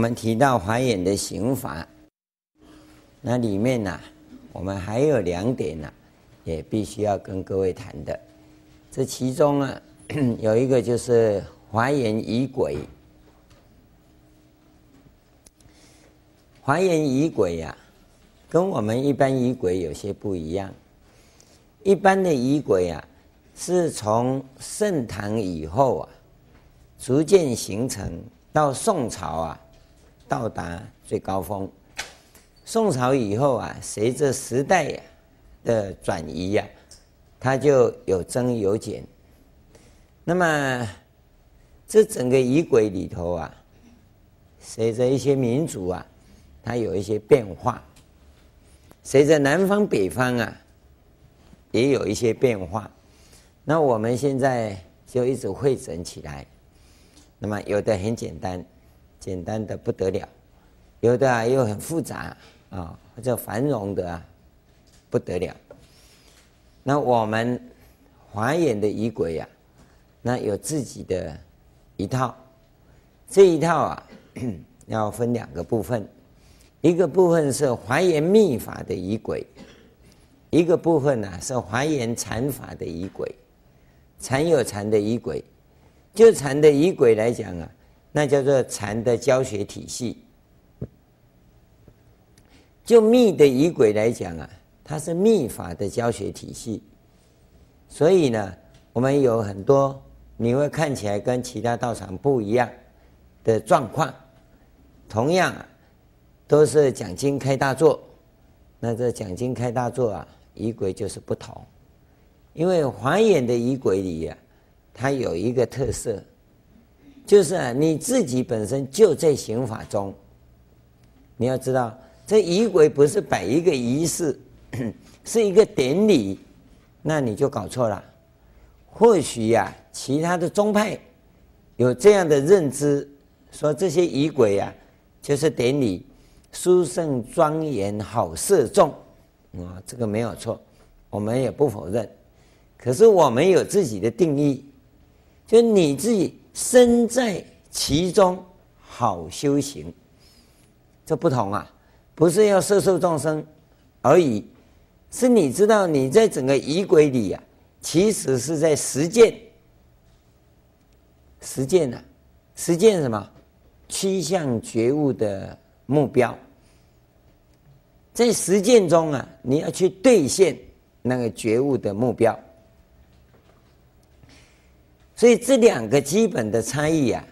我们提到华严的行法，那里面呢、我们还有两点呢、也必须要跟各位谈的。这其中啊，有一个就是华严疑鬼。华严疑鬼呀，跟我们一般疑鬼有些不一样。一般的疑鬼啊，是从盛唐以后啊，逐渐形成，到宋朝啊，到达最高峰。宋朝以后啊，随着时代的转移呀，它就有增有减。那么，这整个仪轨里头啊，随着一些民族啊。它有一些变化，随着南方北方啊，也有一些变化。那我们现在就一直汇整起来。那么有的很简单，简单的不得了；有的啊又很复杂啊，或者繁荣的啊不得了。那我们华严的仪轨呀，那有自己的一套。这一套啊，要分两个部分。一个部分是华严密法的仪轨，一个部分呢、是华严禅法的仪轨。禅有禅的仪轨，就禅的仪轨来讲啊，那叫做禅的教学体系；就密的仪轨来讲啊，它是密法的教学体系。所以呢，我们有很多你会看起来跟其他道场不一样的状况，同样啊。都是讲经开大座，那这讲经开大座啊，仪轨就是不同。因为华严的仪轨里呀、啊，它有一个特色，就是啊，你自己本身就在行法中。你要知道，这仪轨不是摆一个仪式，是一个典礼，那你就搞错了。或许呀、其他的宗派有这样的认知，说这些仪轨呀，就是典礼。殊胜庄严好摄众，啊，这个没有错，我们也不否认。可是我们有自己的定义，就你自己身在其中好修行，这不同啊，不是要摄受众生而已，是你知道你在整个仪轨里啊，其实是在实践，实践呢、啊，实践什么？趋向觉悟的。目标在实践中啊，你要去兑现那个觉悟的目标，所以这两个基本的差异啊，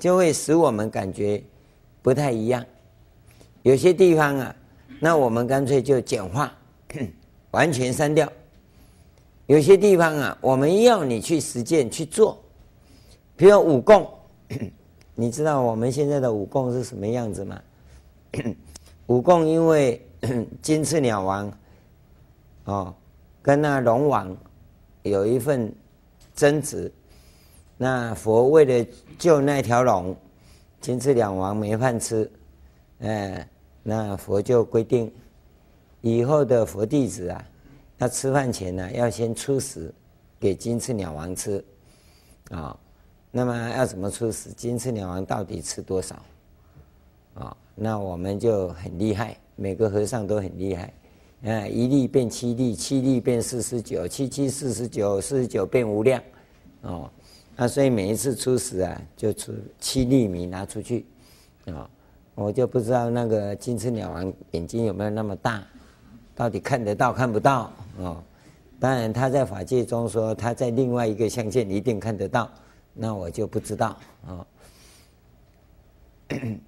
就会使我们感觉不太一样。有些地方啊，那我们干脆就简化，完全删掉；有些地方啊，我们要你去实践去做，比如五供，你知道我们现在的五供是什么样子吗？五供因为金翅鸟王哦，跟那龙王有一份争执，那佛为了救那条龙，金翅鸟王没饭吃，哎，那佛就规定以后的佛弟子啊，要吃饭前呢，要先出食给金翅鸟王吃，啊，那么要怎么出食？金翅鸟王到底吃多少？啊？那我们就很厉害，每个和尚都很厉害，啊，一粒变七粒，七粒变四十九，七七四十九，四十九变无量，哦，那所以每一次出食啊，就出七粒米拿出去，啊，我就不知道那个金翅鸟王眼睛有没有那么大，到底看得到看不到？哦，当然他在法界中说他在另外一个象限一定看得到，那我就不知道啊。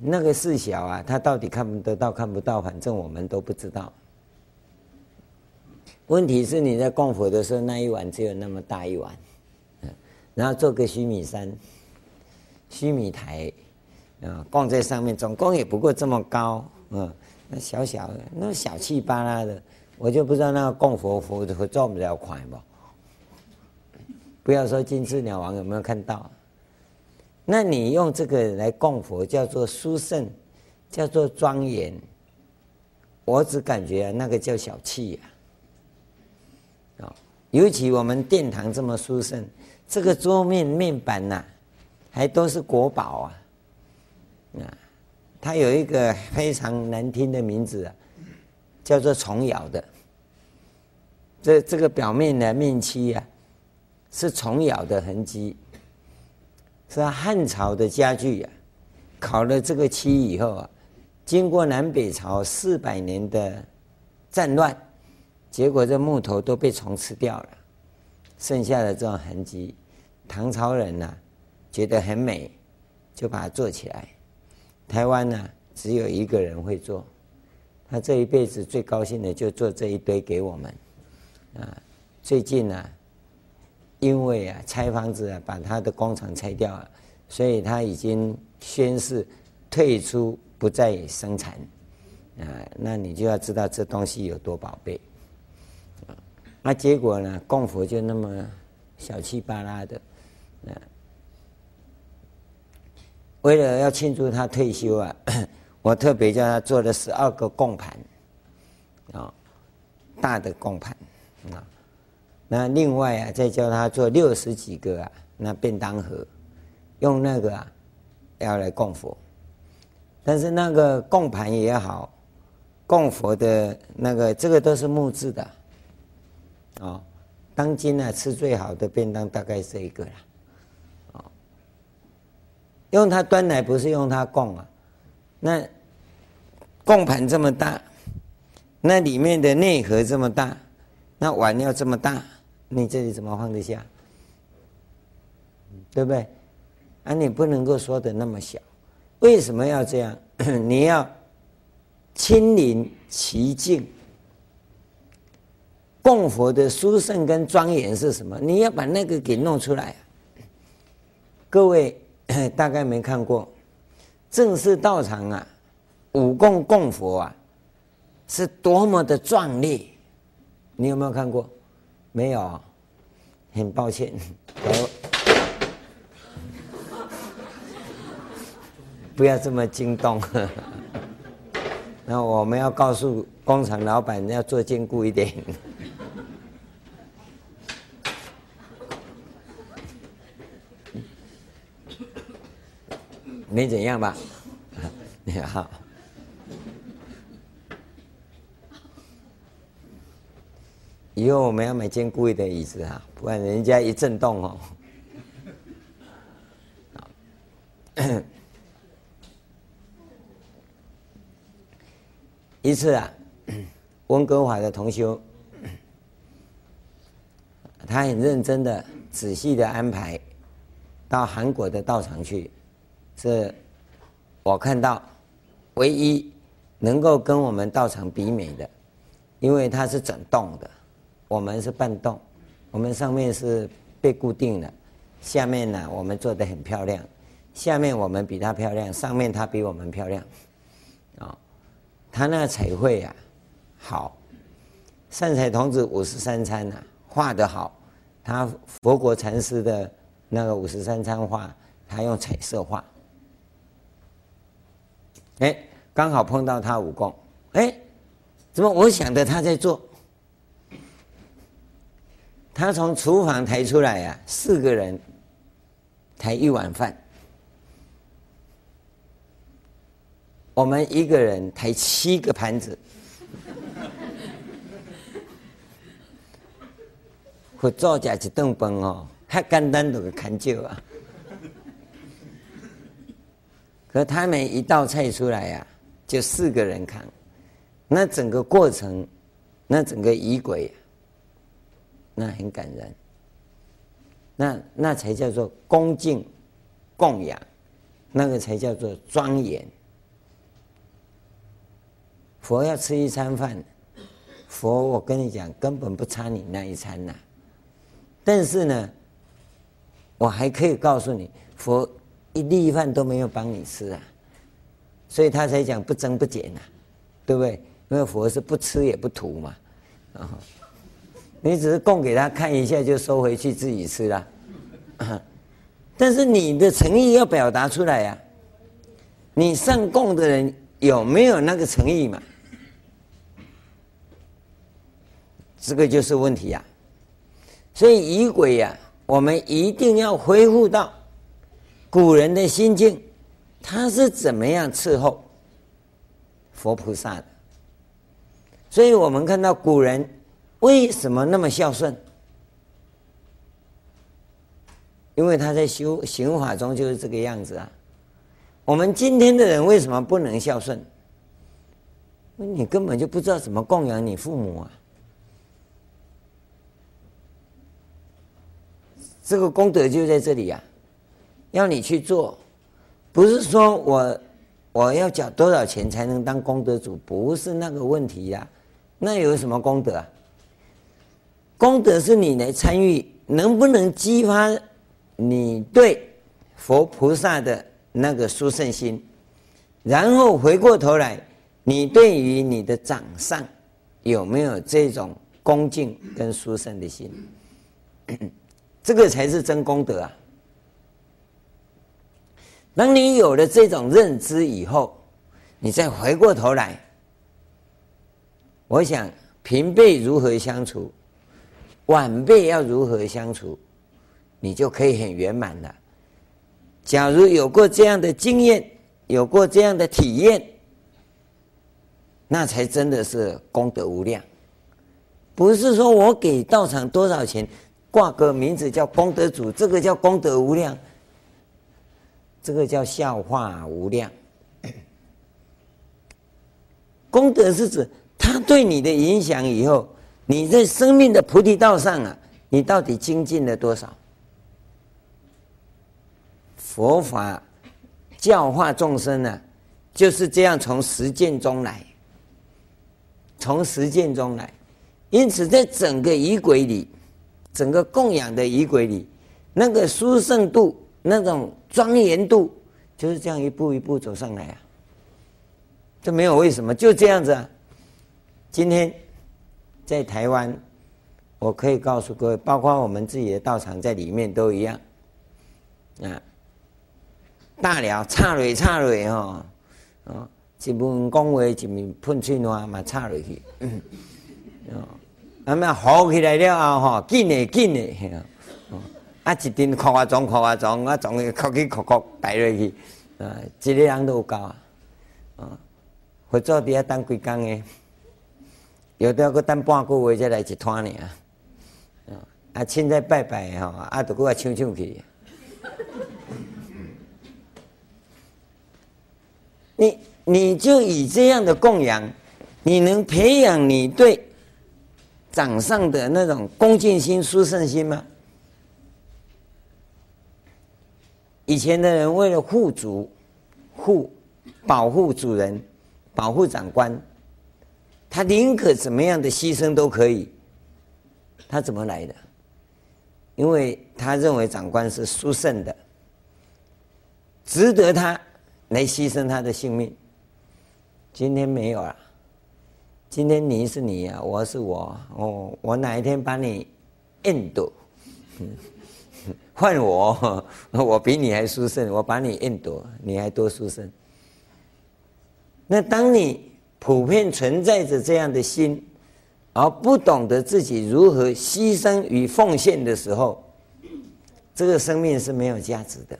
那个事小啊，他到底看不得到看不到，反正我们都不知道。问题是你在供佛的时候，那一碗只有那么大一碗，然后做个须弥山、须弥台，啊，供在上面，总共也不过这么高，嗯，那小小的，那小气巴拉的，我就不知道那个供佛佛会做不了款吧？不要说金翅鸟王有没有看到？那你用这个来供佛，叫做殊胜，叫做庄严。我只感觉那个叫小气呀，尤其我们殿堂这么殊胜，这个桌面面板呐，还都是国宝啊！啊，它有一个非常难听的名字啊，叫做虫咬的。这这个表面的面漆啊，是虫咬的痕迹，是汉朝的家具啊。烤了这个漆以后啊，经过南北朝四百年的战乱，结果这木头都被虫吃掉了，剩下的这种痕迹，唐朝人呢、觉得很美，就把它做起来。台湾呢只有一个人会做，他这一辈子最高兴的就做这一堆给我们。啊，最近呢、因为啊拆房子啊，把他的工厂拆掉了，所以他已经。宣誓退出，不再生产，啊，那你就要知道这东西有多宝贝，那结果呢，供佛就那么小气巴拉的，那，为了要庆祝他退休啊，我特别叫他做了十二个供盘，啊，大的供盘，啊，那另外啊，再叫他做六十几个啊，那便当盒，用那个啊。要来供佛，但是那个供盘也好，供佛的那个这个都是木质的，哦，当今呢吃最好的便当大概是这一个了，哦，用它端来不是用它供啊，那供盘这么大，那里面的内盒这么大，那碗要这么大，你这里怎么放得下？对不对？啊，你不能够说的那么小，为什么要这样？你要亲临其境，供佛的殊胜跟庄严是什么？你要把那个给弄出来。各位 大概没看过，正式道场啊，五供供佛啊，是多么的壮丽。你有没有看过？没有，很抱歉。不要这么惊动，那我们要告诉工厂老板要做坚固一点。没怎样吧？你好，以后我们要买坚固一点椅子啊，不然人家一震动哦。一次啊，温哥华的同修，他很认真的、仔细的安排到韩国的道场去，是我看到唯一能够跟我们道场比美的，因为它是整栋的，我们是半栋，我们上面是被固定的，下面呢我们做得很漂亮，下面我们比它漂亮，上面它比我们漂亮，啊。他那彩绘啊，好，善财童子五十三参呐，画得好。他佛国禅师的那个五十三参画，他用彩色画。哎，刚好碰到他武功，哎，怎么我想的他在做？他从厨房抬出来呀、啊，四个人抬一碗饭。我们一个人抬七个盘子，或做家一顿饭哦，还简单都看究啊。可他们一道菜出来呀、啊，就四个人扛，那整个过程，那整个仪轨，那很感人。那那才叫做恭敬供养，那个才叫做庄严。佛要吃一餐饭，佛我跟你讲，根本不差你那一餐呐、但是呢，我还可以告诉你，佛一粒饭都没有帮你吃啊，所以他才讲不增不减呐、啊，对不对？因为佛是不吃也不吐嘛，啊，你只是供给他看一下就收回去自己吃了，但是你的诚意要表达出来呀、你上供的人。有没有那个诚意嘛？这个就是问题呀、啊。所以仪轨呀，我们一定要恢复到古人的心境，他是怎么样伺候佛菩萨的？所以我们看到古人为什么那么孝顺？因为他在修行法中就是这个样子啊。我们今天的人为什么不能孝顺？你根本就不知道怎么供养你父母啊。这个功德就在这里呀，要你去做，不是说我我要缴多少钱才能当功德主，不是那个问题呀。那有什么功德啊？功德是你来参与，能不能激发？你对佛菩萨的那个殊胜心，然后回过头来，你对于你的长上有没有这种恭敬跟殊胜的心？这个才是真功德啊！当你有了这种认知以后，你再回过头来，我想平辈如何相处，晚辈要如何相处。你就可以很圆满了。假如有过这样的经验，有过这样的体验，那才真的是功德无量。不是说我给道场多少钱，挂个名字叫功德主，这个叫功德无量，这个叫笑话无量。功德是指他对你的影响以后，你在生命的菩提道上啊，你到底精进了多少？佛法教化众生呢，就是这样从实践中来，从实践中来。因此，在整个仪轨里，整个供养的仪轨里，那个殊胜度、那种庄严度，就是这样一步一步走上来啊。这没有为什么，就这样子啊。今天在台湾，我可以告诉各位，包括我们自己的道场在里面都一样啊。大了，插落插落吼，哦，一面讲话，一面喷嘴沫嘛插落去，哦，啊么好起来了啊吼，紧的紧的，啊一阵哭啊撞哭啊撞，啊撞去哭去哭哭带落去，啊，一个人都有够啊，啊，或者伫遐等几工诶，有的要等半个月才来一趟呢，啊，啊，凊彩拜拜吼，啊，都搁爱唱唱去。你你就以这样的供养，你能培养你对长上的那种恭敬心、殊胜心吗？以前的人为了护主、护保护主人、保护长官，他宁可怎么样的牺牲都可以。他怎么来的？因为他认为长官是殊胜的，值得他。来牺牲他的性命。今天没有了。今天你是你啊，我是我。哦，我哪一天把你印度换我，我比你还殊胜，我把你印度，你还多殊胜。那当你普遍存在着这样的心，而不懂得自己如何牺牲与奉献的时候，这个生命是没有价值的。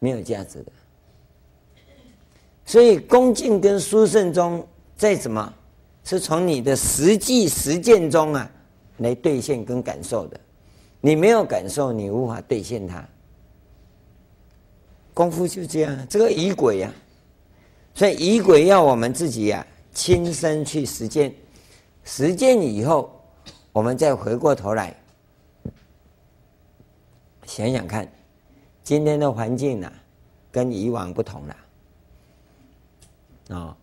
没有价值的，所以恭敬跟殊胜中再怎么是从你的实际实践中啊来兑现跟感受的，你没有感受，你无法兑现它。功夫就这样，这个仪轨呀，所以仪轨要我们自己呀、啊、亲身去实践，实践以后，我们再回过头来想想看。今天的环境呢、啊，跟以往不同了，啊、哦，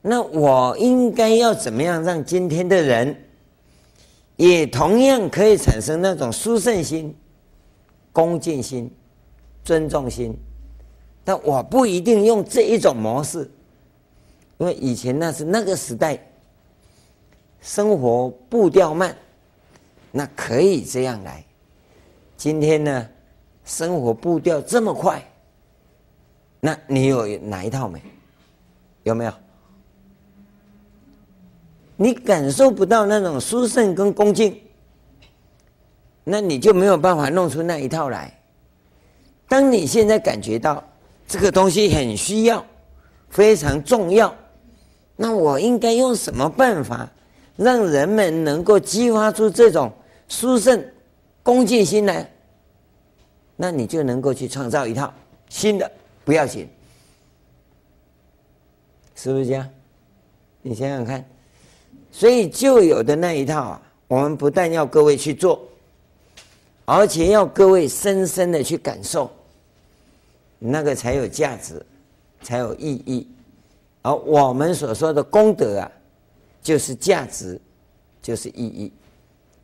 那我应该要怎么样让今天的人，也同样可以产生那种殊胜心、恭敬心、尊重心？但我不一定用这一种模式，因为以前那是那个时代，生活步调慢，那可以这样来。今天呢？生活步调这么快，那你有哪一套没？有没有？你感受不到那种殊胜跟恭敬，那你就没有办法弄出那一套来。当你现在感觉到这个东西很需要、非常重要，那我应该用什么办法让人们能够激发出这种殊胜恭敬心来？那你就能够去创造一套新的，不要紧，是不是这样？你想想看，所以旧有的那一套啊，我们不但要各位去做，而且要各位深深的去感受，那个才有价值，才有意义。而我们所说的功德啊，就是价值，就是意义，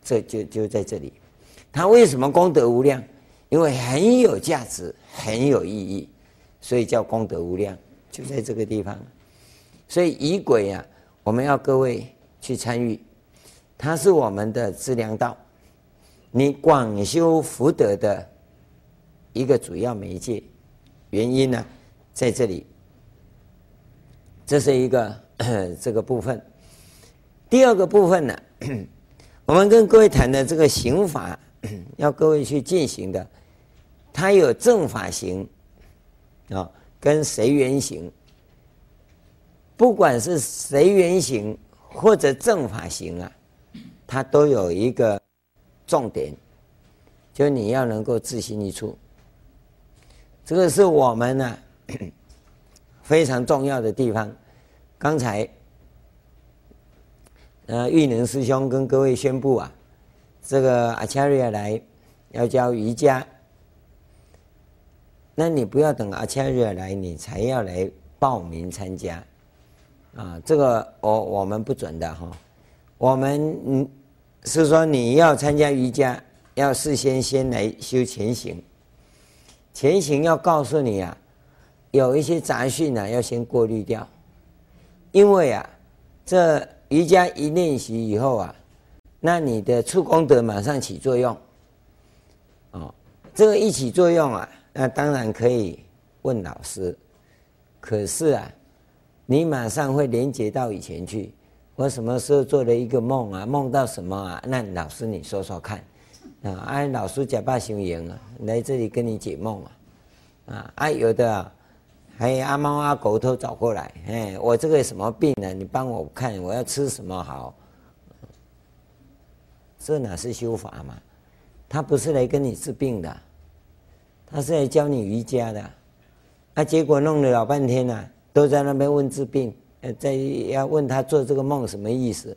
这就就在这里。他为什么功德无量？因为很有价值，很有意义，所以叫功德无量，就在这个地方。所以仪轨啊，我们要各位去参与，它是我们的资粮道，你广修福德的一个主要媒介。原因呢，在这里，这是一个 这个部分。第二个部分呢，我们跟各位谈的这个行法，要各位去进行的，它有正法行啊，跟随缘行。不管是随缘行或者正法行啊，它都有一个重点，就你要能够自心一处。这个是我们呢 非常重要的地方。刚才呃玉能师兄跟各位宣布啊，这个阿恰瑞来要教瑜伽，那你不要等阿恰瑞来，你才要来报名参加。啊，这个我我们不准的哈。我们嗯是说你要参加瑜伽，要事先先来修前行。前行要告诉你啊，有一些杂讯啊要先过滤掉，因为啊，这瑜伽一练习以后啊，那你的触功德马上起作用。哦，这个一起作用啊，那当然可以问老师，可是啊。你马上会连接到以前去。我什么时候做了一个梦啊？梦到什么啊？那老师你说说看啊！哎，老师假扮行营啊，来这里跟你解梦啊！啊，哎，有的啊，还有阿猫阿狗都找过来，哎，我这个什么病呢？你帮我看，我要吃什么好？这哪是修法嘛？他不是来跟你治病的，他是来教你瑜伽的。啊，结果弄了老半天呢、啊。都在那边问治病，呃，在要问他做这个梦什么意思，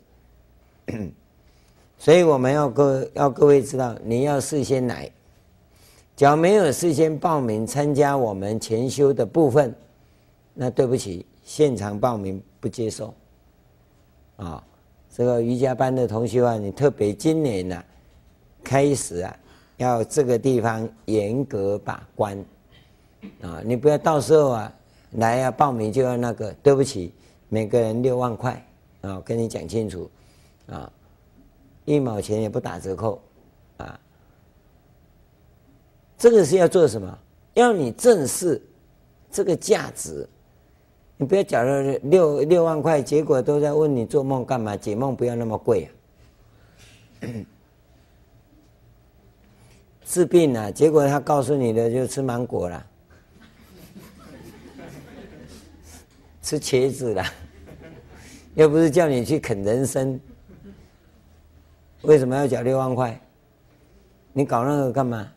所以我们要各要各位知道，你要事先来，只要没有事先报名参加我们前修的部分，那对不起，现场报名不接受。啊，这个瑜伽班的同学啊，你特别今年呢，开始啊，要这个地方严格把关，啊，你不要到时候啊。来呀、啊，报名就要那个，对不起，每个人六万块啊，跟你讲清楚啊，一毛钱也不打折扣啊。这个是要做什么？要你正视这个价值，你不要缴了六六万块，结果都在问你做梦干嘛？解梦不要那么贵啊。治病啊，结果他告诉你的就吃芒果了。吃茄子了，又不是叫你去啃人参，为什么要缴六万块？你搞那个干嘛？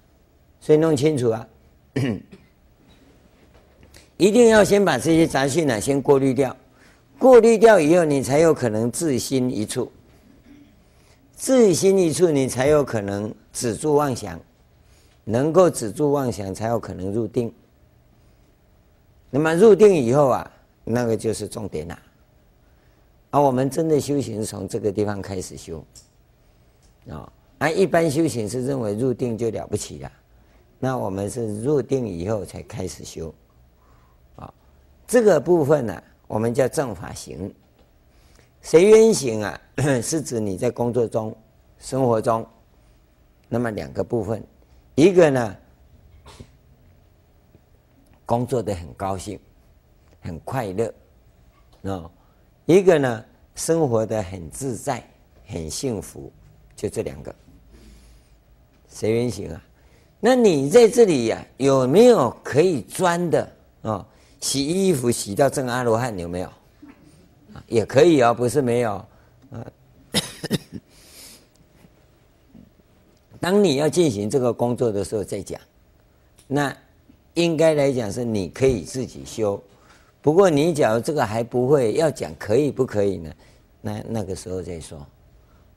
所以弄清楚啊，一定要先把这些杂讯呢先过滤掉，过滤掉以后，你才有可能自心一处，自心一处，你才有可能止住妄想，能够止住妄想，才有可能入定。那么入定以后啊。那个就是重点了，而我们真的修行从这个地方开始修，啊，而一般修行是认为入定就了不起了，那我们是入定以后才开始修，啊，这个部分呢，我们叫正法行，随缘行啊，是指你在工作中、生活中，那么两个部分，一个呢，工作的很高兴。很快乐，哦，一个呢，生活的很自在，很幸福，就这两个。随缘行啊，那你在这里呀、有没有可以钻的啊、哦？洗衣服洗到证阿罗汉有没有？也可以哦，不是没有。啊，当你要进行这个工作的时候再讲。那应该来讲是你可以自己修。不过你假如这个还不会，要讲可以不可以呢？那那个时候再说。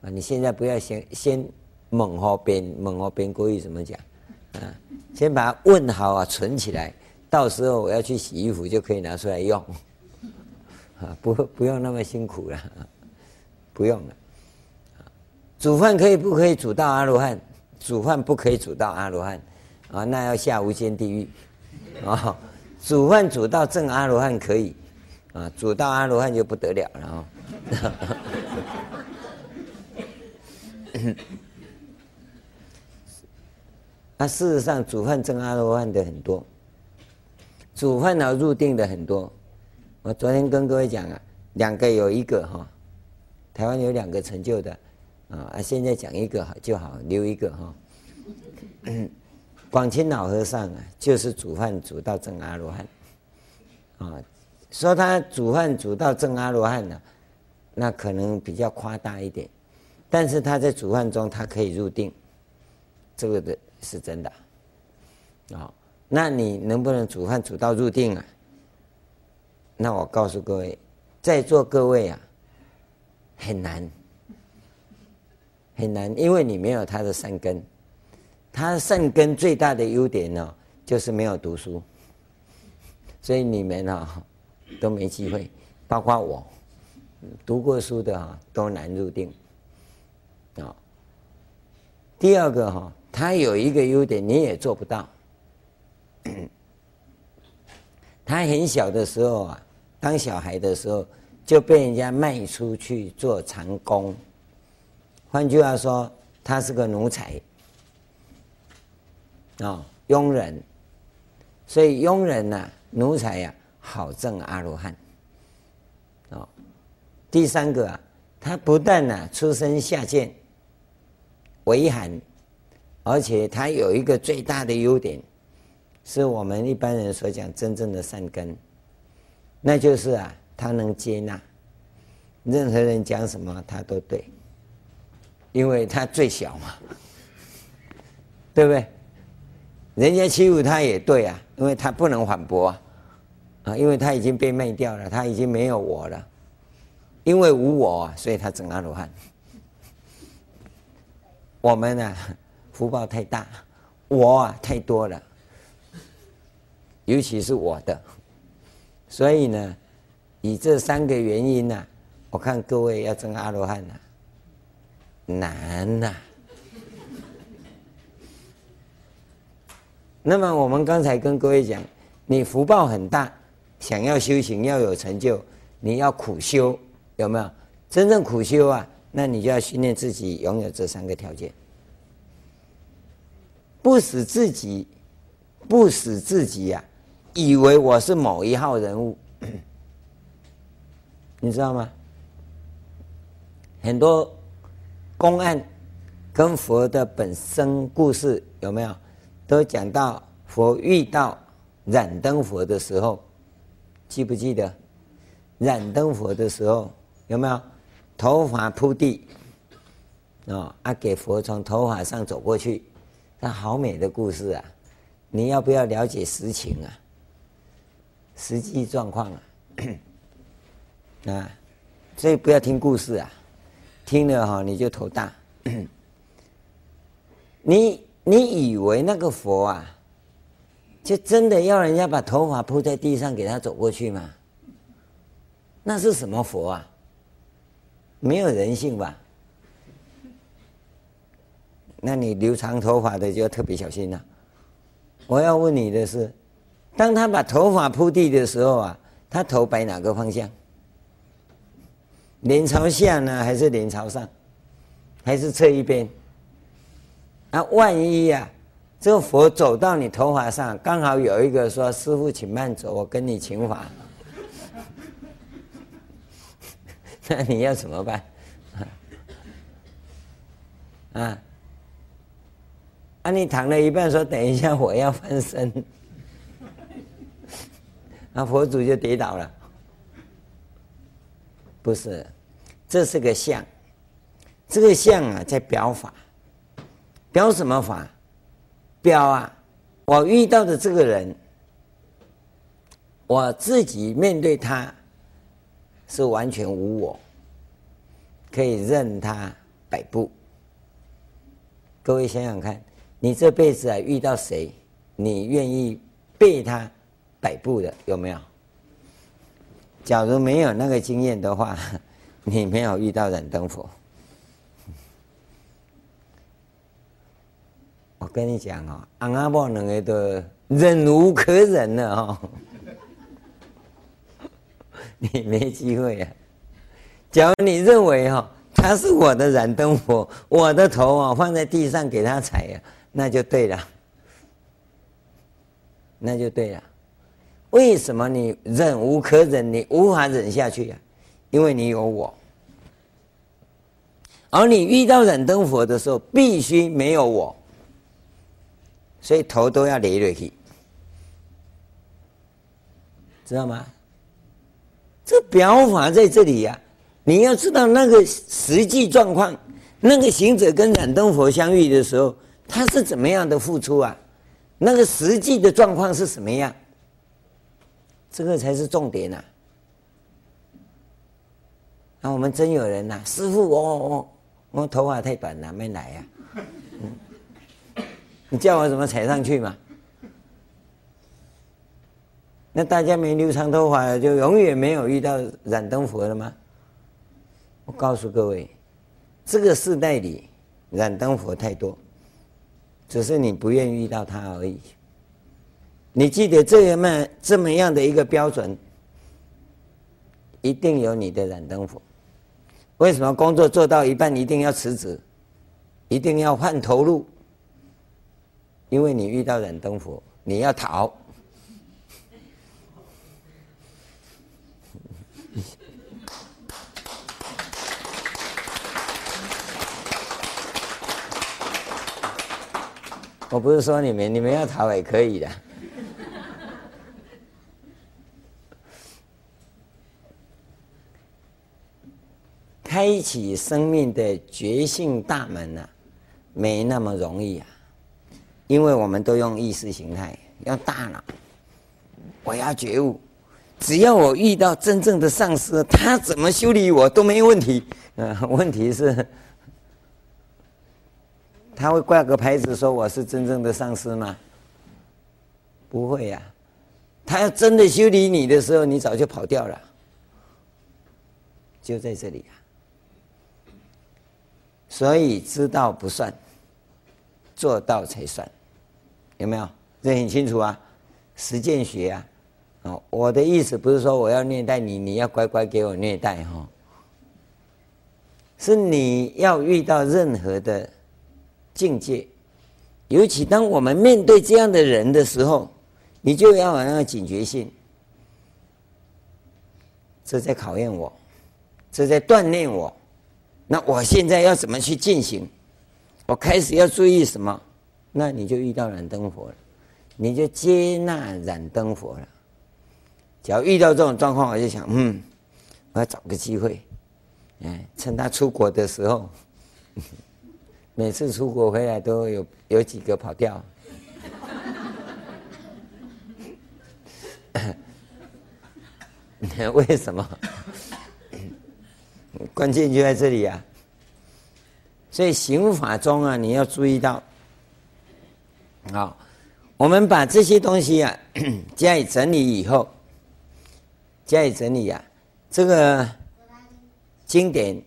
啊，你现在不要先先猛吼边猛吼边故意怎么讲？啊，先把它问好啊，存起来，到时候我要去洗衣服就可以拿出来用。啊，不不用那么辛苦了，不用了。煮饭可以不可以煮到阿罗汉？煮饭不可以煮到阿罗汉，啊，那要下无间地狱。啊，煮饭煮到证阿罗汉可以，啊，煮到阿罗汉就不得了了啊。那事实上，煮饭证阿罗汉的很多，煮饭然后入定的很多。我昨天跟各位讲啊，两个有一个哈，台湾有两个成就的啊，现在讲一个就好，留一个哈。广钦老和尚啊，就是煮饭煮到证阿罗汉啊，说他煮饭煮到证阿罗汉呢，那可能比较夸大一点，但是他在煮饭中他可以入定，这个的是真的啊。那你能不能煮饭煮到入定啊？那我告诉各位，在座各位啊，很难，很难，因为你没有他的善根。他善根最大的优点呢，就是没有读书，所以你们啊都没机会，包括我，读过书的啊都难入定。啊，第二个哈，他有一个优点，你也做不到。他很小的时候啊。当小孩的时候就被人家卖出去做长工，换句话说，他是个奴才啊，佣人。所以佣人呐、奴才呀、好证阿罗汉。啊，第三个啊，他不但呢出身下贱、为寒，而且他有一个最大的优点，是我们一般人所讲真正的善根。那就是啊，他能接纳任何人讲什么，他都对，因为他最小嘛，对不对？人家欺负他也对啊，因为他不能反驳啊，因为他已经被卖掉了，他已经没有我了，因为无我啊，所以他证阿罗汉。我们呢，福报太大，我啊太多了，尤其是我的。所以呢，以这三个原因呢、啊，我看各位要证阿罗汉呢，难呐、那么我们刚才跟各位讲，你福报很大，想要修行要有成就，你要苦修，有没有？真正苦修啊，那你就要训练自己拥有这三个条件，不使自己，不使自己呀、啊。以为我是某一号人物，你知道吗？很多公案跟佛的本身故事有没有？都讲到佛遇到燃灯佛的时候，记不记得？燃灯佛的时候有没有？头发铺地，哦，啊，给佛从头发上走过去，那好美的故事啊！你要不要了解实情啊？实际状况啊，啊，所以不要听故事啊，听了哈你就头大。你你以为那个佛啊，就真的要人家把头发铺在地上给他走过去吗？那是什么佛啊？没有人性吧？那你留长头发的就要特别小心了。我要问你的是。当他把头发铺地的时候啊，他头摆哪个方向？脸朝下呢，还是脸朝上？还是侧一边？那，万一呀、啊，这个佛走到你头发上，刚好有一个说：“师傅，请慢走，我跟你请法。”那你要怎么办？啊？啊，你躺了一半说等一下我要翻身，那 佛祖就跌倒了。不是，这是个相，这个相啊在表法，表什么法？表啊，我遇到的这个人，我自己面对他是完全无我，可以任他摆布。各位想想看，你这辈子啊遇到谁，你愿意被他摆布的有没有？假如没有那个经验的话，你没有遇到燃灯佛。我跟你讲哦，阿阿婆两个都忍无可忍了哦，你没机会啊。假如你认为哈，他是我的燃灯佛，我的头啊放在地上给他踩呀，那就对了，那就对了。为什么你忍无可忍？你无法忍下去呀、啊？因为你有我，而你遇到燃灯佛的时候，必须没有我，所以头都要雷下去，知道吗？这表法在这里呀、啊，你要知道那个实际状况，那个行者跟燃灯佛相遇的时候，他是怎么样的付出啊？那个实际的状况是什么样？这个才是重点呐、啊！那我们真有人呐、啊，师父，我我我头发太短了，没来呀、啊。你叫我怎么踩上去嘛？那大家没留长头发，就永远没有遇到燃灯佛了吗？我告诉各位，这个世代里燃灯佛太多，只是你不愿意遇到他而已。你记得这么这么样的一个标准，一定有你的燃灯佛。为什么工作做到一半一定要辞职，一定要换头路？因为你遇到燃灯佛，你要逃。我不是说你们，你们要逃也可以的。开启生命的觉性大门啊，没那么容易啊，因为我们都用意识形态，用大脑。我要觉悟，只要我遇到真正的上司，他怎么修理我都没问题。嗯，问题是，他会挂个牌子说我是真正的上司吗？不会呀，他要真的修理你的时候，你早就跑掉了。就在这里啊。所以知道不算，做到才算，有没有？这很清楚啊，实践学啊。哦，我的意思不是说我要虐待你，你要乖乖给我虐待哈。是你要遇到任何的境界，尤其当我们面对这样的人的时候，你就要有那个警觉性。这在考验我，这在锻炼我。那我现在要怎么去进行？我开始要注意什么？那你就遇到燃灯佛了，你就接纳燃灯佛了。只要遇到这种状况，我就想，嗯，我要找个机会，哎，趁他出国的时候，每次出国回来都有有几个跑掉。为什么？关键就在这里啊！所以行法中啊，你要注意到，好，我们把这些东西啊 加以整理以后，加以整理啊，这个经典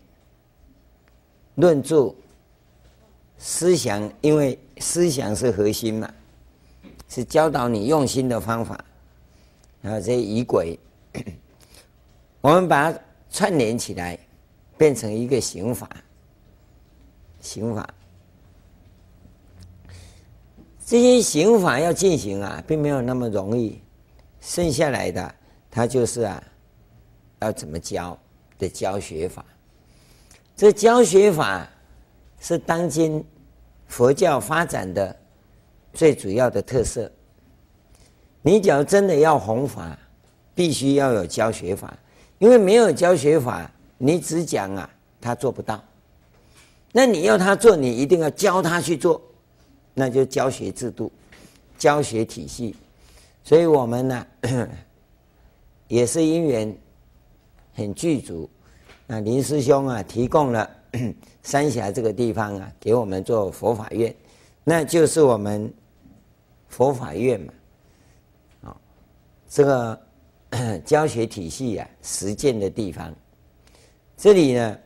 论著思想，因为思想是核心嘛，是教导你用心的方法，然后这些仪轨，我们把它串联起来。变成一个刑法，刑法，这些行法要进行啊，并没有那么容易。剩下来的，他就是啊，要怎么教的教学法。这教学法是当今佛教发展的最主要的特色。你只要真的要弘法，必须要有教学法，因为没有教学法，你只讲啊，他做不到。那你要他做，你一定要教他去做，那就教学制度、教学体系。所以我们呢，也是因缘很具足。那林师兄啊，提供了三峡这个地方啊，给我们做佛法院，那就是我们佛法院嘛。啊，这个 教学体系啊，实践的地方。这里呢，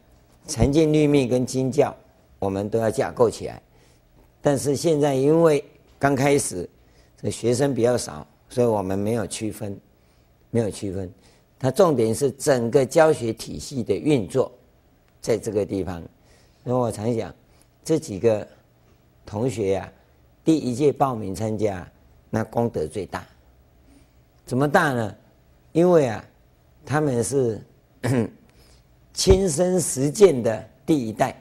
禅净律密跟经教，我们都要架构起来。但是现在因为刚开始，这学生比较少，所以我们没有区分，没有区分。它重点是整个教学体系的运作，在这个地方。那我常想，这几个同学呀、啊，第一届报名参加，那功德最大。怎么大呢？因为啊，他们是亲身实践的第一代。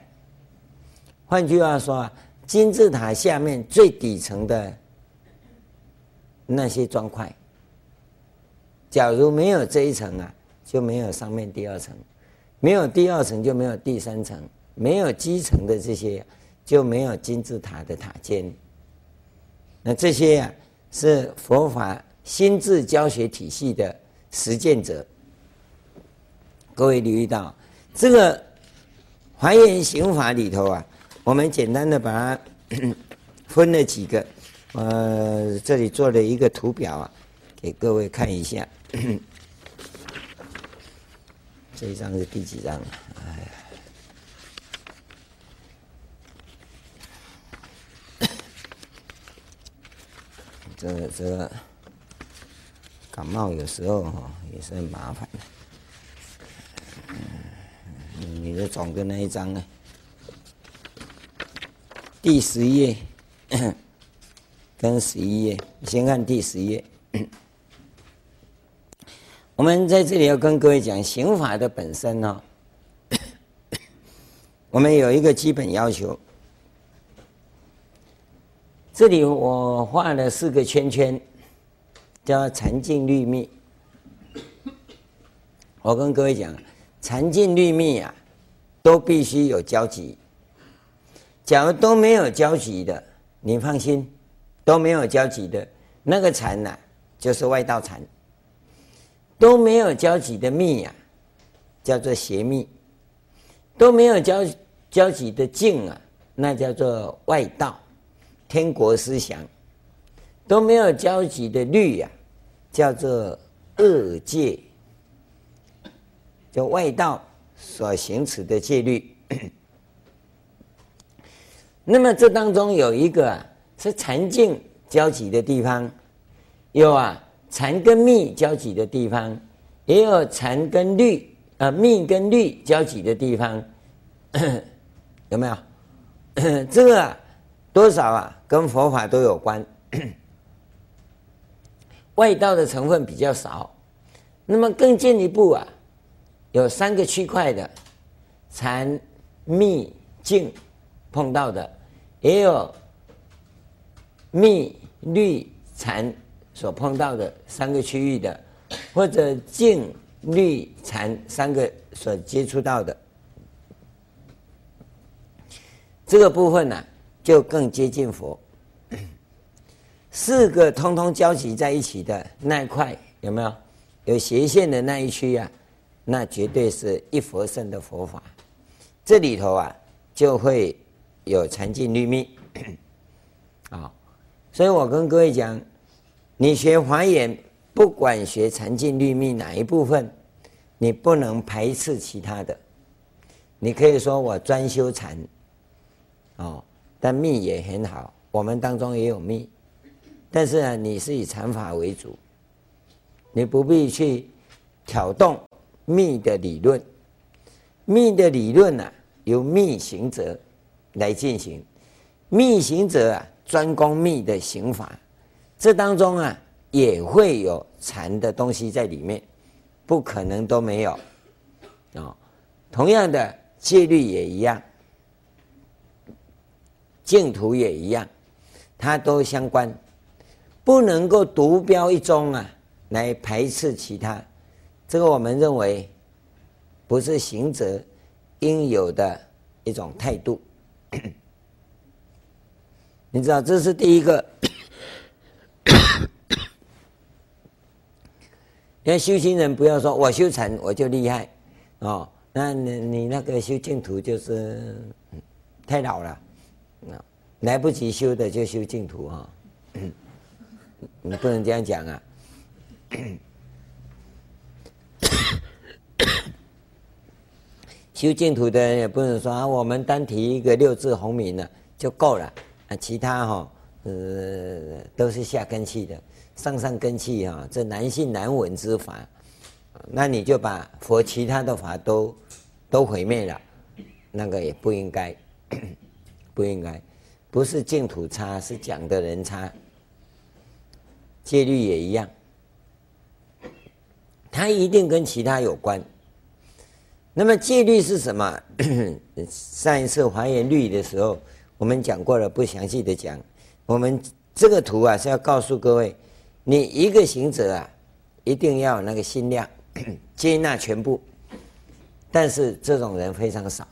换句话说啊，金字塔下面最底层的那些砖块。假如没有这一层啊，就没有上面第二层；没有第二层，就没有第三层；没有基层的这些，就没有金字塔的塔尖。那这些啊，是佛法心智教学体系的实践者。各位留意到，这个华严行法里头啊，我们简单的把它 分了几个，呃，这里做了一个图表啊，给各位看一下。这一张是第几张？哎呀，这这感冒有时候哈也是很麻烦的。你的总跟那一张呢？第十页 跟十一页，先看第十页。我们在这里要跟各位讲刑法的本身呢，我们有一个基本要求。这里我画了四个圈圈，叫禅净律密。我跟各位讲，禅净律密啊，都必须有交集。假如都没有交集的，你放心，都没有交集的，那个禅呐，就是外道禅。都没有交集的密啊，叫做邪密；都没有交交集的净啊，那叫做外道，天国思想；都没有交集的律呀、啊，叫做恶戒，就外道所行持的戒律。那么这当中有一个啊，是禅净交集的地方，有啊。禅跟密交集的地方，也有禅跟律啊、密跟律交集的地方，有没有？这个啊，多少啊，跟佛法都有关。外道的成分比较少，那么更进一步啊，有三个区块的禅、密、净碰到的，也有密、绿、禅。所碰到的三个区域的，或者净、绿、禅三个所接触到的这个部分呢、就更接近佛。四个通通交集在一起的那一块有没有？有斜线的那一区啊，那绝对是一佛乘的佛法。这里头啊，就会有禅净律密啊。所以我跟各位讲。你学华严，不管学禅净律密哪一部分，你不能排斥其他的。你可以说我专修禅，哦，但密也很好，我们当中也有密，但是呢，你是以禅法为主，你不必去挑动密的理论。密的理论呢、啊，由密行者来进行，密行者啊，专攻密的行法。这当中啊，也会有禅的东西在里面，不可能都没有啊、哦。同样的戒律也一样，净土也一样，它都相关，不能够独标一宗啊，来排斥其他。这个我们认为不是行者应有的一种态度。你知道，这是第一个。因为修行人不要说我修禅我就厉害哦，那你你那个修净土就是太老了，来不及修的就修净土啊，你不能这样讲啊。修净土的人也不能说啊，我们单提一个六字洪名呢就够了啊，其他哈呃都是下根器的。上上根器啊，这难信难闻之法，那你就把佛其他的法都都毁灭了，那个也不应该，不应该，不是净土差，是讲的人差。戒律也一样，它一定跟其他有关。那么戒律是什么？上一次还原律的时候，我们讲过了，不详细的讲。我们这个图啊，是要告诉各位。你一个行者啊，一定要那个心量，接纳全部。但是这种人非常少，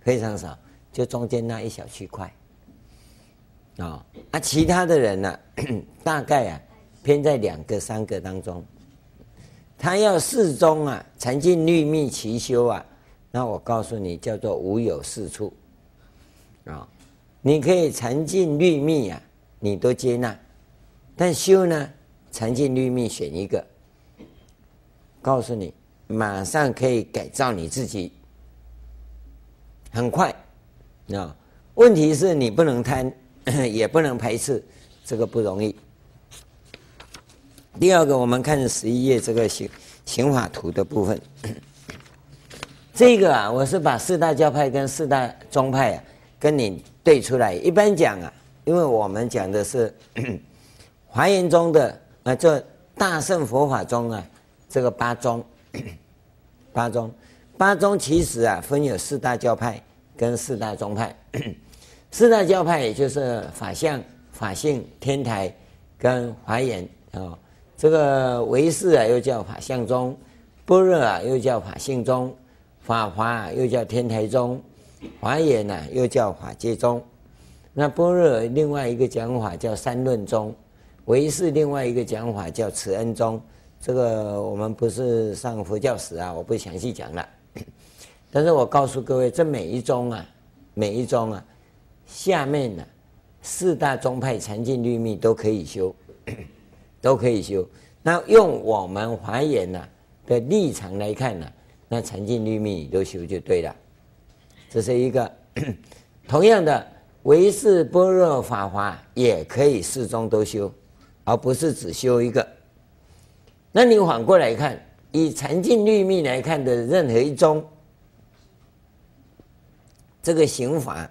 非常少，就中间那一小区块。啊，啊，其他的人呢、大概啊偏在两个、三个当中。他要四宗啊，禅净律密齐修啊，那我告诉你，叫做无有是处。啊，你可以禅净律密啊，你都接纳。但修呢，禅净律密选一个，告诉你，马上可以改造你自己，很快。啊，问题是你不能贪，也不能排斥，这个不容易。第二个，我们看十一页这个行刑法图的部分，这个啊，我是把四大教派跟四大宗派啊，跟你对出来。一般讲啊，因为我们讲的是。华严中的啊，这大圣佛法中啊，这个八宗，八宗，八宗其实啊，分有四大教派跟四大宗派。四大教派也就是法相、法性、天台跟华严啊、哦。这个唯识啊，又叫法相宗；般若啊，又叫法性宗；法华啊，又叫天台宗；华严啊，又叫法界宗。那般若另外一个讲法叫三论宗。唯识另外一个讲法叫慈恩宗，这个我们不是上佛教史啊，我不详细讲了。但是我告诉各位，这每一宗啊，每一宗啊，下面呢、啊，四大宗派禅净律密都可以修，都可以修。那用我们华严呐的立场来看呢、那禅净律密你都修就对了。这是一个 同样的唯识般若法华也可以四宗都修。而不是只修一个，那你反过来看，以禅净律密来看的任何一宗，这个行法，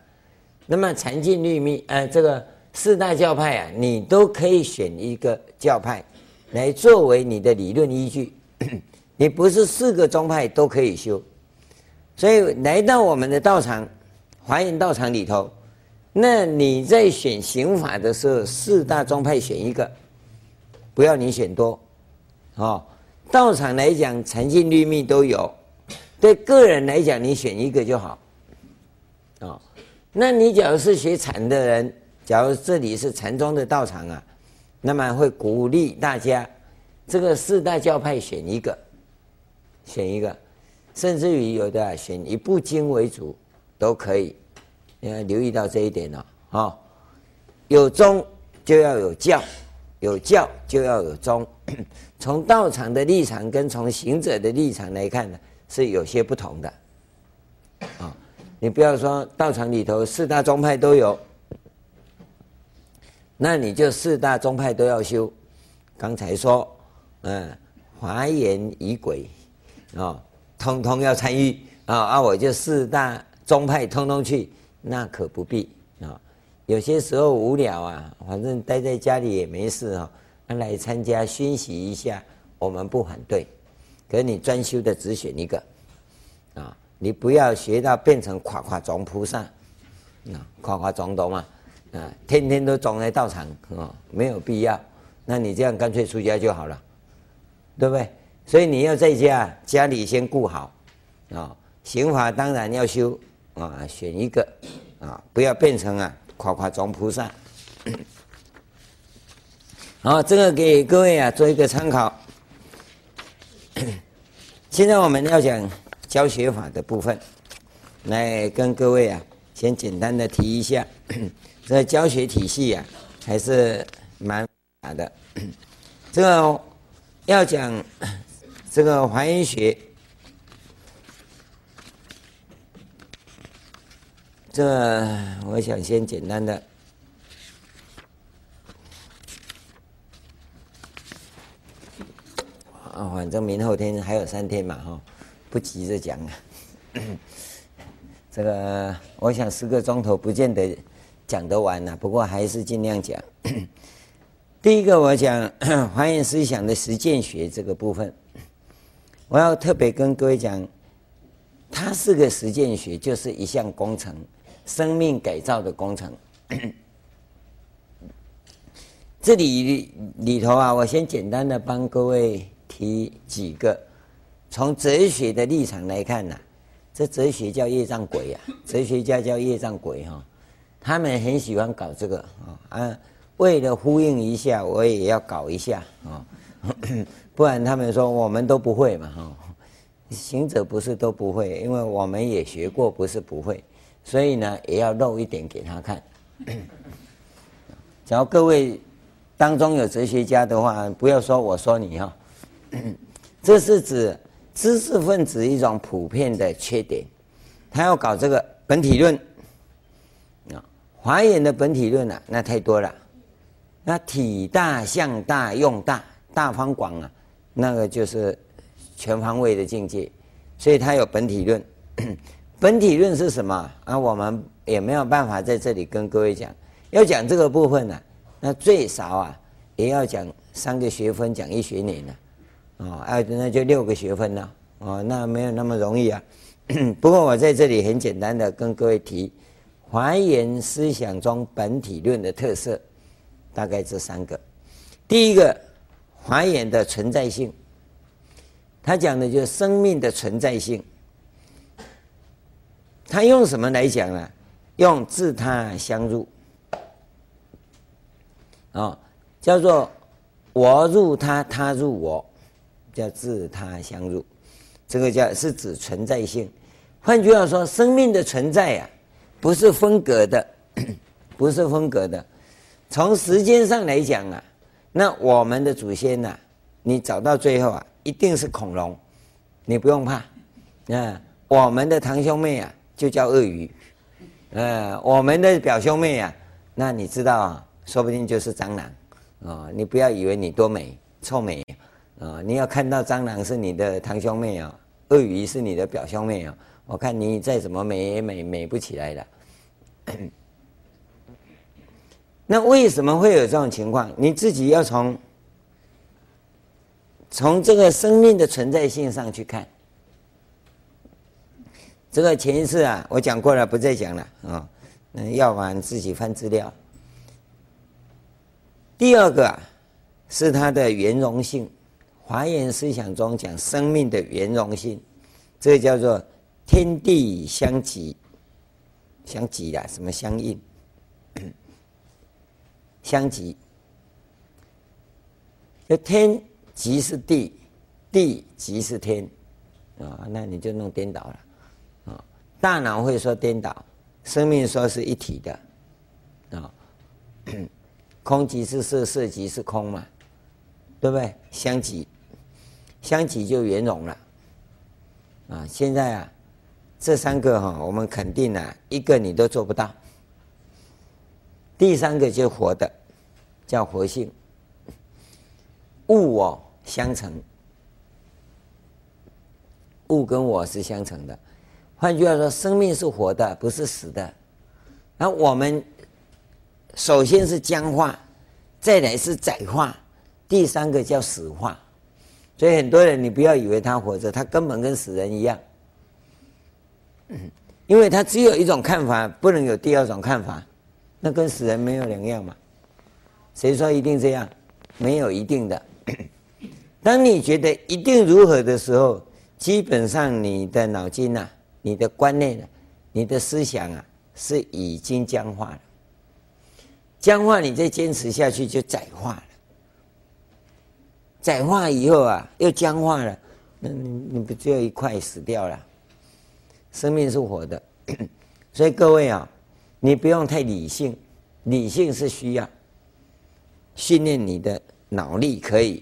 那么禅净律密，呃，这个四大教派啊，你都可以选一个教派来作为你的理论依据，你不是四个宗派都可以修，所以来到我们的道场，华严道场里头，那你在选行法的时候，四大宗派选一个。不要你选多，哦，道场来讲，禅净律密都有；对个人来讲，你选一个就好，哦。那你假如是学禅的人，假如这里是禅宗的道场啊，那么会鼓励大家，这个四大教派选一个，选一个，甚至于有的选一部经为主都可以。你要留意到这一点了，哦，有宗就要有教。有教就要有宗，从道场的立场跟从行者的立场来看呢，是有些不同的。啊，你不要说道场里头四大宗派都有，那你就四大宗派都要修。刚才说，嗯，华严仪轨，啊，通通要参与啊啊，我就四大宗派通通去，那可不必啊。有些时候无聊啊，反正待在家里也没事啊，来参加熏习一下，我们不反对。可你专修的只选一个，啊，你不要学到变成夸夸装菩萨，啊，夸夸装懂吗？啊，天天都总来道场啊，没有必要。那你这样干脆出家就好了，对不对？所以你要在家，家里先顾好啊。行法当然要修啊，选一个啊，不要变成啊夸夸装菩萨。好，这个给各位啊做一个参考。现在我们要讲教学法的部分，来跟各位啊先简单的提一下，这教学体系啊还是蛮。好的，这个要讲这个华严学，这我想先简单的啊，反正明后天还有三天嘛，哈，不急着讲啊。这个我想十个钟头不见得讲得完了，不过还是尽量讲。第一个，我讲 华严思想的实践学这个部分，我要特别跟各位讲，它是个实践学，就是一项工程，生命改造的工程。这里里头啊，我先简单的帮各位提几个，从哲学的立场来看呐、这哲学叫业障鬼啊，哲学家叫业障鬼哈，他们很喜欢搞这个啊。为了呼应一下，我也要搞一下啊，不然他们说我们都不会嘛哈。行者不是都不会，因为我们也学过，不是不会，所以呢也要露一点给他看。只要各位当中有哲学家的话，不要说我说你哈，这是指知识分子一种普遍的缺点，他要搞这个本体论，华严的本体论啊，那太多了。那体大、相大、用大、大方广啊，那个就是全方位的境界，所以它有本体论。本体论是什么啊？我们也没有办法在这里跟各位讲。要讲这个部分呢、啊，那最少啊也要讲三个学分，讲一学年了、啊，啊，那就六个学分了，哦，那没有那么容易啊。不过我在这里很简单的跟各位提华严思想中本体论的特色。大概这三个，第一个，华严的存在性，他讲的就是生命的存在性。他用什么来讲呢？用自他相入，啊，叫做我入他，他入我，叫自他相入。这个叫是指存在性。换句话说，生命的存在呀，不是分隔的，不是分隔的。从时间上来讲啊，那我们的祖先呐、你找到最后啊，一定是恐龙，你不用怕。啊，我们的堂兄妹啊，就叫鳄鱼。呃，我们的表兄妹啊，那你知道啊，说不定就是蟑螂。啊，你不要以为你多美，臭美。啊，你要看到蟑螂是你的堂兄妹啊，鳄鱼是你的表兄妹啊，我看你再怎么美也美美不起来的。那为什么会有这种情况？你自己要从从这个生命的存在性上去看。这个前一次啊，我讲过了，不再讲了啊。那要不然自己翻资料。第二个啊，是它的圆融性。华严思想中讲生命的圆融性，这叫做天地相即，相即啊，什么相应？相即，就天即是地，地即是天，啊，那你就弄颠倒了，啊，大脑会说颠倒，生命说是一体的，啊，空即是色，色即是空嘛，对不对？相即，相即就圆融了，啊，现在啊，这三个哈，我们肯定啊，一个你都做不到。第三个就活的，叫活性，物我相成，物跟我是相成的。换句话说，生命是活的，不是死的。那我们首先是僵化，再来是窄化，第三个叫死化。所以很多人，你不要以为他活着，他根本跟死人一样。因为他只有一种看法，不能有第二种看法。那跟死人没有两样嘛？谁说一定这样？没有一定的。当你觉得一定如何的时候，基本上你的脑筋呐、你的观念、你的思想啊，是已经僵化了。僵化，你再坚持下去就窄化了。窄化以后啊，又僵化了，那你你不就一块死掉了？生命是活的，所以各位啊，你不用太理性，理性是需要训练你的脑力，可以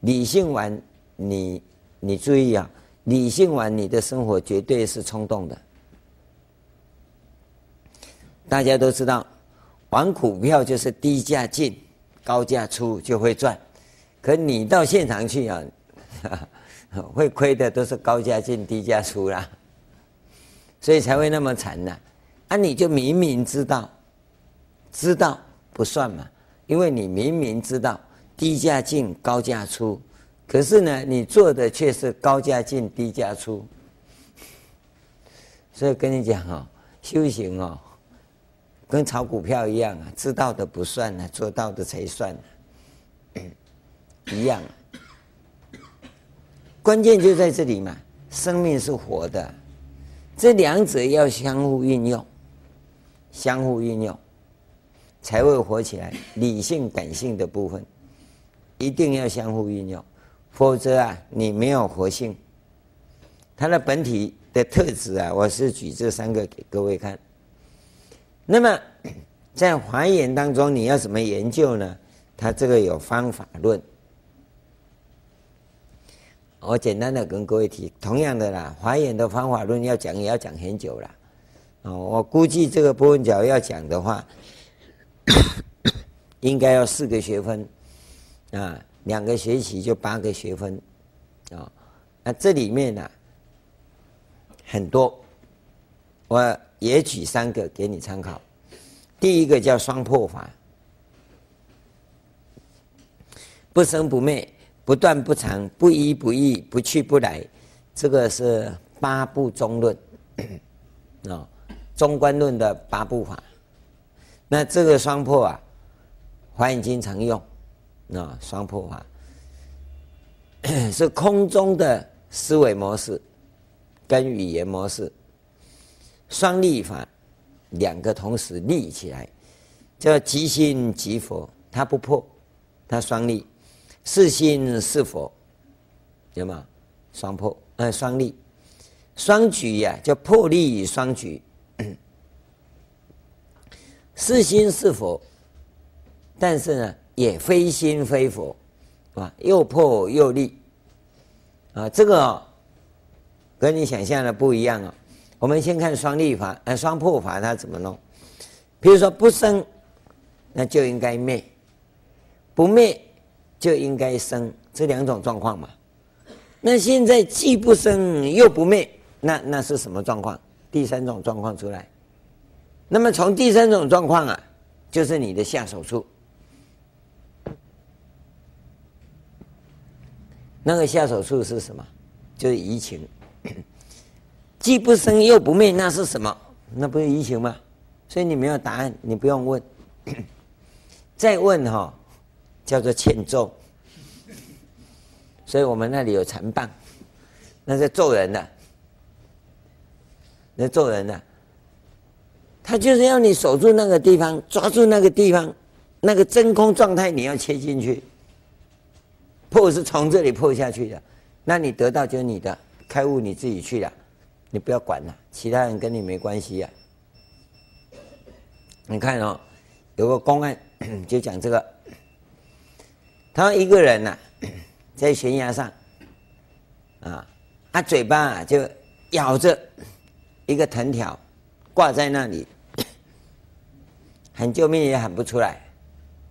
理性完，你你注意啊。理性完，你的生活绝对是冲动的。大家都知道，玩股票就是低价进，高价出就会赚。可你到现场去啊，会亏的都是高价进低价出啦，所以才会那么惨呢。啊，你就明明知道，知道不算嘛，因为你明明知道低价进高价出。可是呢，你做的却是高价进低价出，所以跟你讲哦，修行哦，跟炒股票一样啊，知道的不算啊，做到的才算啊，一样啊。关键就在这里嘛，生命是活的，这两者要相互运用，相互运用才会活起来。理性、感性的部分一定要相互运用。否则啊，你没有活性。它的本体的特质啊，我是举这三个给各位看。那么在华严当中，你要怎么研究呢？它这个有方法论。我简单的跟各位提，同样的啦，华严的方法论要讲也要讲很久了。哦，我估计这个波纹角要讲的话，应该要四个学分啊。两个学期就八个学分，啊，那这里面呢很多，我也举三个给你参考。第一个叫双破法，不生不灭，不断不长，不依不异，不去不来，这个是八部中论，啊，中观论的八部法。那这个双破啊，华严经常用。啊，双破法 是空中的思维模式跟语言模式，双立法，两个同时立起来，叫即心即佛，它不破，它双立，是心是佛，有吗？双破，呃，双立，双举呀，叫破立双举，是心是佛，但是呢？也非心非佛，啊，又破又立，啊，这个、跟你想象的不一样啊、我们先看双立法，呃，双破法它怎么弄？比如说不生，那就应该灭；不灭就应该生，这两种状况嘛。那现在既不生又不灭，那那是什么状况？第三种状况出来。那么从第三种状况啊，就是你的下手处。那个下手处是什么？就是移情，既不生又不灭，那是什么？那不是移情吗？所以你没有答案，你不用问。再问哈、叫做欠揍。所以我们那里有缠棒，那是揍人的，那揍人的，他就是要你守住那个地方，抓住那个地方，那个真空状态，你要切进去。破是从这里破下去的，那你得到就是你的开悟，你自己去了，你不要管了，其他人跟你没关系呀。你看哦，有个公案 就讲这个，他一个人呐，在悬崖上，啊，他嘴巴啊就咬着一个藤条，挂在那里，喊救命也喊不出来，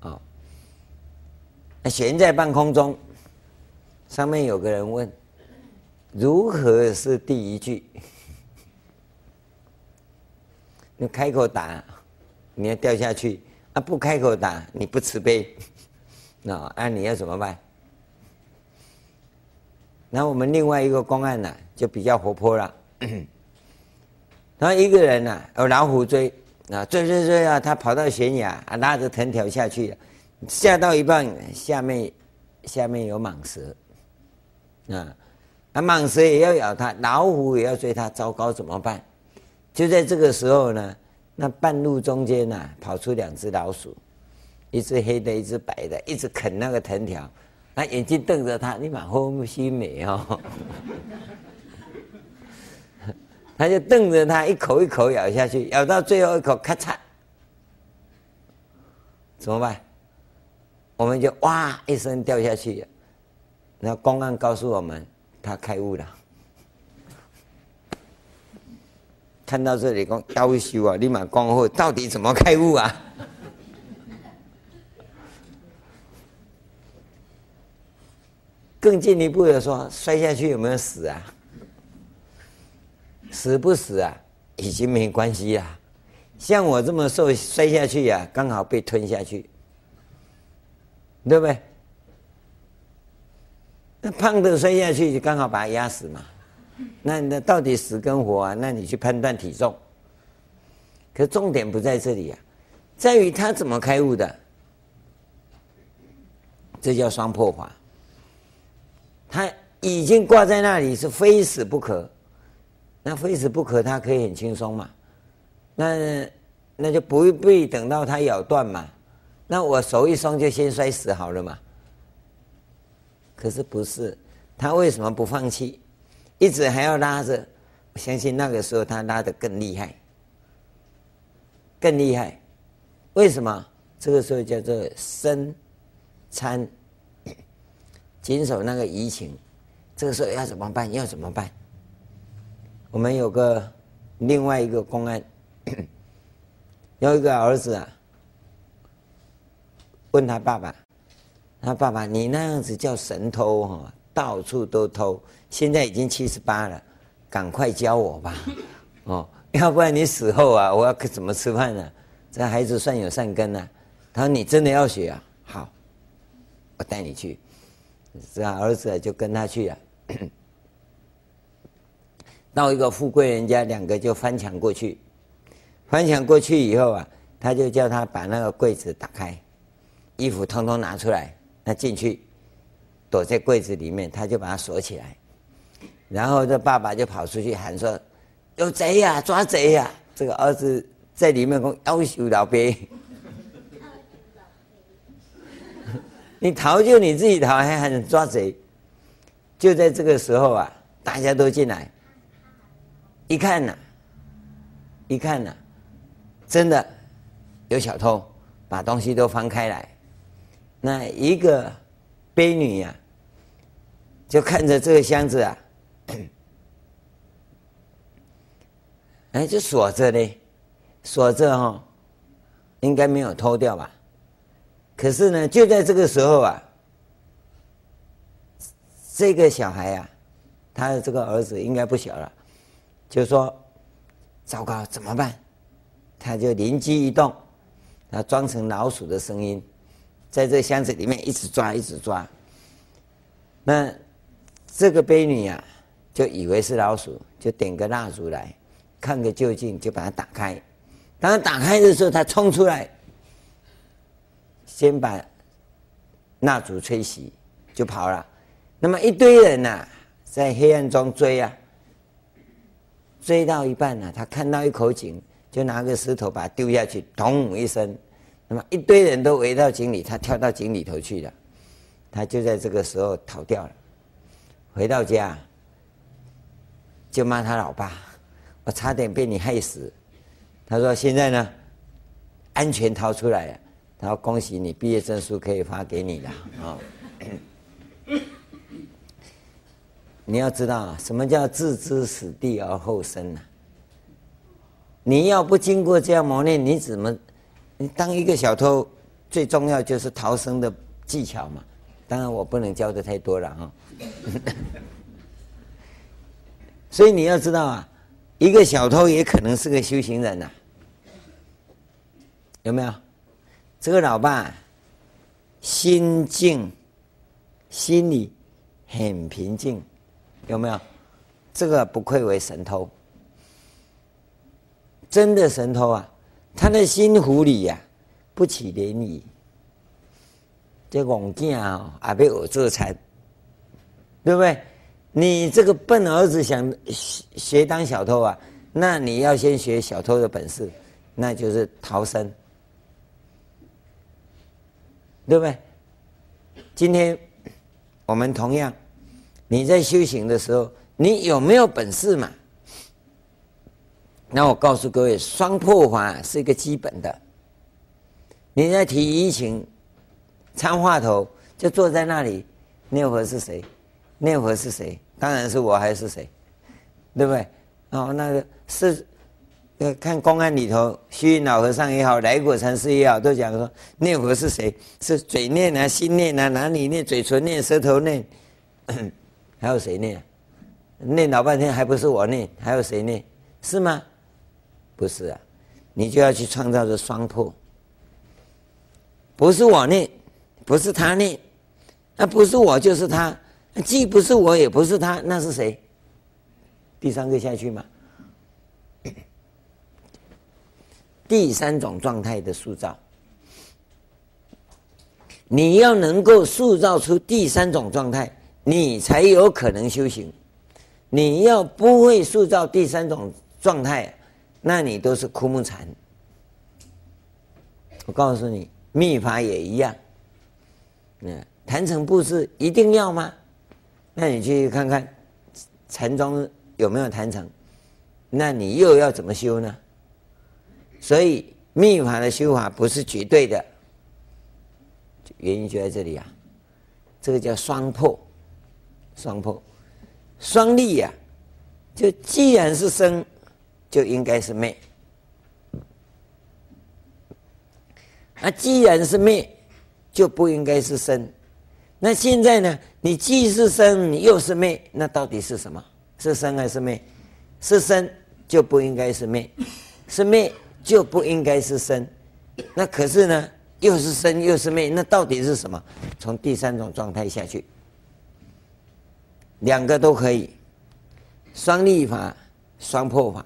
啊，悬在半空中。上面有个人问：“如何是第一句？” 你开口打，你要掉下去；啊，不开口打，你不慈悲，那啊，你要怎么办？那我们另外一个公案呢，就比较活泼了。然后一个人呢，有老虎追，啊，追追追啊，他跑到悬崖啊，拉着藤条下去了，下到一半，下面下面有蟒蛇，啊，啊，蟒蛇也要咬他，老虎也要追他，糟糕，怎么办？就在这个时候呢，那半路中间呢、跑出两只老鼠，一只黑的，一只白的，一直啃那个藤条，那眼睛瞪着他，你蛮好心美哦。他就瞪着他，一口一口咬下去，咬到最后一口，咔嚓，怎么办？我们就哇一声掉下去。那公安告诉我们，他开悟了。看到这里，讲夭寿啊，立马光后到底怎么开悟啊？更进一步的说，摔下去有没有死啊？死不死啊，已经没关系啊。像我这么瘦，摔下去呀、啊，刚好被吞下去，对不对？那胖的摔下去，就刚好把它压死嘛。那那到底死跟活啊？那你去判断体重。可重点不在这里啊，在于他怎么开悟的。这叫双破法。他已经挂在那里，是非死不可。那非死不可，他可以很轻松嘛？那那就不必等到他咬断嘛？那我手一松就先摔死好了嘛？可是不是？他为什么不放弃？一直还要拉着？我相信那个时候他拉得更厉害，更厉害。为什么？这个时候叫做生参，谨守那个疫情。这个时候要怎么办？要怎么办？我们有个另外一个公安，有一个儿子啊，问他爸爸：“他爸爸，你那样子叫神偷哈，到处都偷，现在已经七十八了，赶快教我吧，哦，要不然你死后啊，我要怎么吃饭呢？这孩子算有善根呢。”他说：“你真的要学啊？好，我带你去。”这儿子就跟他去了。到一个富贵人家，两个就翻墙过去。翻墙过去以后啊，他就叫他把那个柜子打开，衣服通通拿出来，他进去，躲在柜子里面，他就把它锁起来。然后这爸爸就跑出去喊说：“有贼呀，抓贼呀！”这个儿子在里面说：“夭寿老辈，你逃就你自己逃，还喊抓贼。”就在这个时候啊，大家都进来。一看呐、一看呐、真的有小偷把东西都翻开来。那一个婢女呀、就看着这个箱子啊，哎，就锁着嘞，锁着哈、哦，应该没有偷掉吧？可是呢，就在这个时候啊，这个小孩啊，他的这个儿子应该不小了。就说：“糟糕，怎么办？”他就灵机一动，他装成老鼠的声音，在这箱子里面一直抓，一直抓。那这个婢女、啊，就以为是老鼠，就点个蜡烛来看个究竟，就把它打开。当他打开的时候，他冲出来，先把蜡烛吹熄，就跑了。那么一堆人呐、在黑暗中追啊。追到一半呢、他看到一口井，就拿个石头把它丢下去，咚一声，那么一堆人都围到井里，他跳到井里头去了。他就在这个时候逃掉了。回到家，就骂他老爸：“我差点被你害死。”他说：“现在呢，安全逃出来了。”他说：“恭喜你，毕业证书可以发给你了。”啊。你要知道啊，什么叫置之死地而后生呢？你要不经过这样磨练，你怎么？你当一个小偷，最重要就是逃生的技巧嘛。当然，我不能教的太多了哈。所以你要知道啊，一个小偷也可能是个修行人呐，有没有？这个老爸心静，心里很平静。有没有？这个不愧为神偷，真的神偷啊！他的心湖里呀、不起涟漪。这戆囝啊，还被我做惨，对不对？你这个笨儿子想学当小偷啊？那你要先学小偷的本事，那就是逃生，对不对？今天我们同样，你在修行的时候，你有没有本事嘛？那我告诉各位，双破法是一个基本的。你在提疫情。参话头就坐在那里，念佛是谁？念佛是谁？当然是我还是谁？对不对？哦，那个是看公案里头，虚云老和尚也好，来果禅师也好，都讲说念佛是谁？是嘴念啊，心念啊，哪里念？嘴唇念，舌头念，还有谁念？念老半天还不是我念？还有谁念？是吗？不是啊，你就要去创造这双破，不是我念。不是他念，那不是我就是他，既不是我也不是他，那是谁？第三个下去吗？第三种状态的塑造，你要能够塑造出第三种状态，你才有可能修行。你要不会塑造第三种状态，那你都是枯木禅。我告诉你，密法也一样。嗯，坛城布施一定要吗？那你去看看禅宗有没有坛城？那你又要怎么修呢？所以密法的修法不是绝对的，原因就在这里啊。这个叫双破，双破，双立呀。就既然是生，就应该是灭。那既然是灭。就不应该是生，那现在呢？你既是生，你又是灭，那到底是什么？是生还是灭？是生就不应该是灭，是灭就不应该是生。那可是呢，又是生又是灭，那到底是什么？从第三种状态下去，两个都可以，双立法、双破法。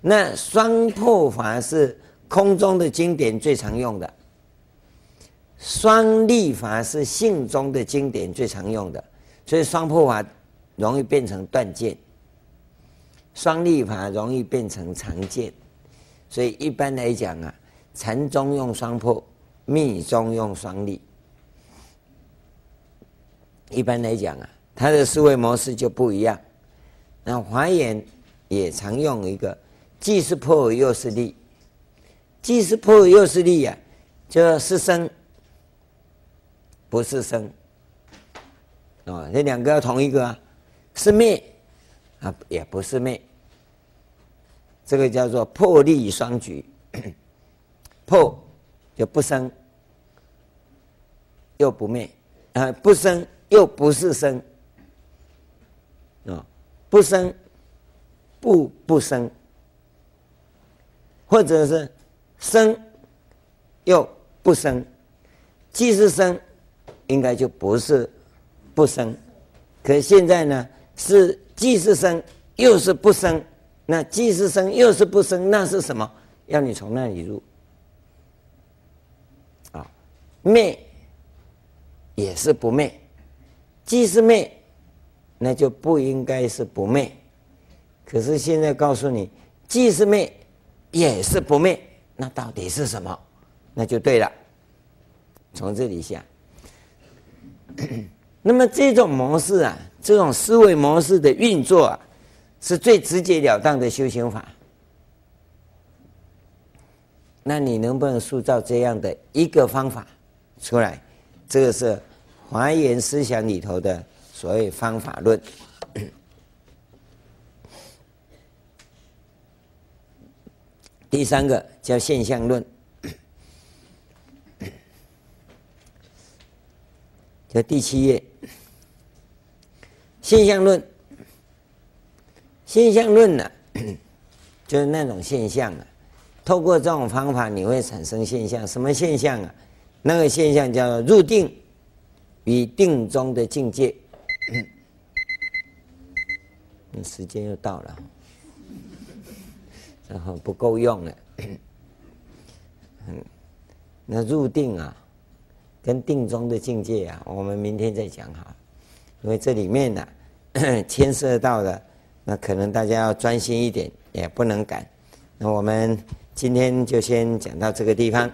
那双破法是空中的经典最常用的。双立法是性中的经典最常用的，所以双破法容易变成断见，双立法容易变成常见，所以一般来讲啊，禅宗用双破，密宗用双立。一般来讲啊，它的思维模式就不一样。那华严也常用一个，既是破又是立，既是破又是立呀，就是生。不是生，啊，这两个要同一个啊，是灭啊，也不是灭。这个叫做破立双举，破就不生，又不灭，啊，不生又不是生，啊，不生不不生，或者是生又不生，既是生。应该就不是不生，可现在呢，是既是生又是不生，那既是生又是不生，那是什么？要你从那里入啊，灭也是不灭，既是灭，那就不应该是不灭。可是现在告诉你，既是灭也是不灭，那到底是什么？那就对了，从这里下。那么这种模式啊，这种思维模式的运作啊，是最直截了当的修行法。那你能不能塑造这样的一个方法出来？这个是华严思想里头的所谓方法论。第三个叫现象论。就第七页，现象论。现象论呢、就是那种现象啊。透过这种方法，你会产生现象。什么现象啊？那个现象叫做入定与定中的境界。那时间又到了，然后不够用了。那入定啊，跟定中的境界啊，我们明天再讲哈，因为这里面呢、牵涉到的，那可能大家要专心一点，也不能赶。那我们今天就先讲到这个地方。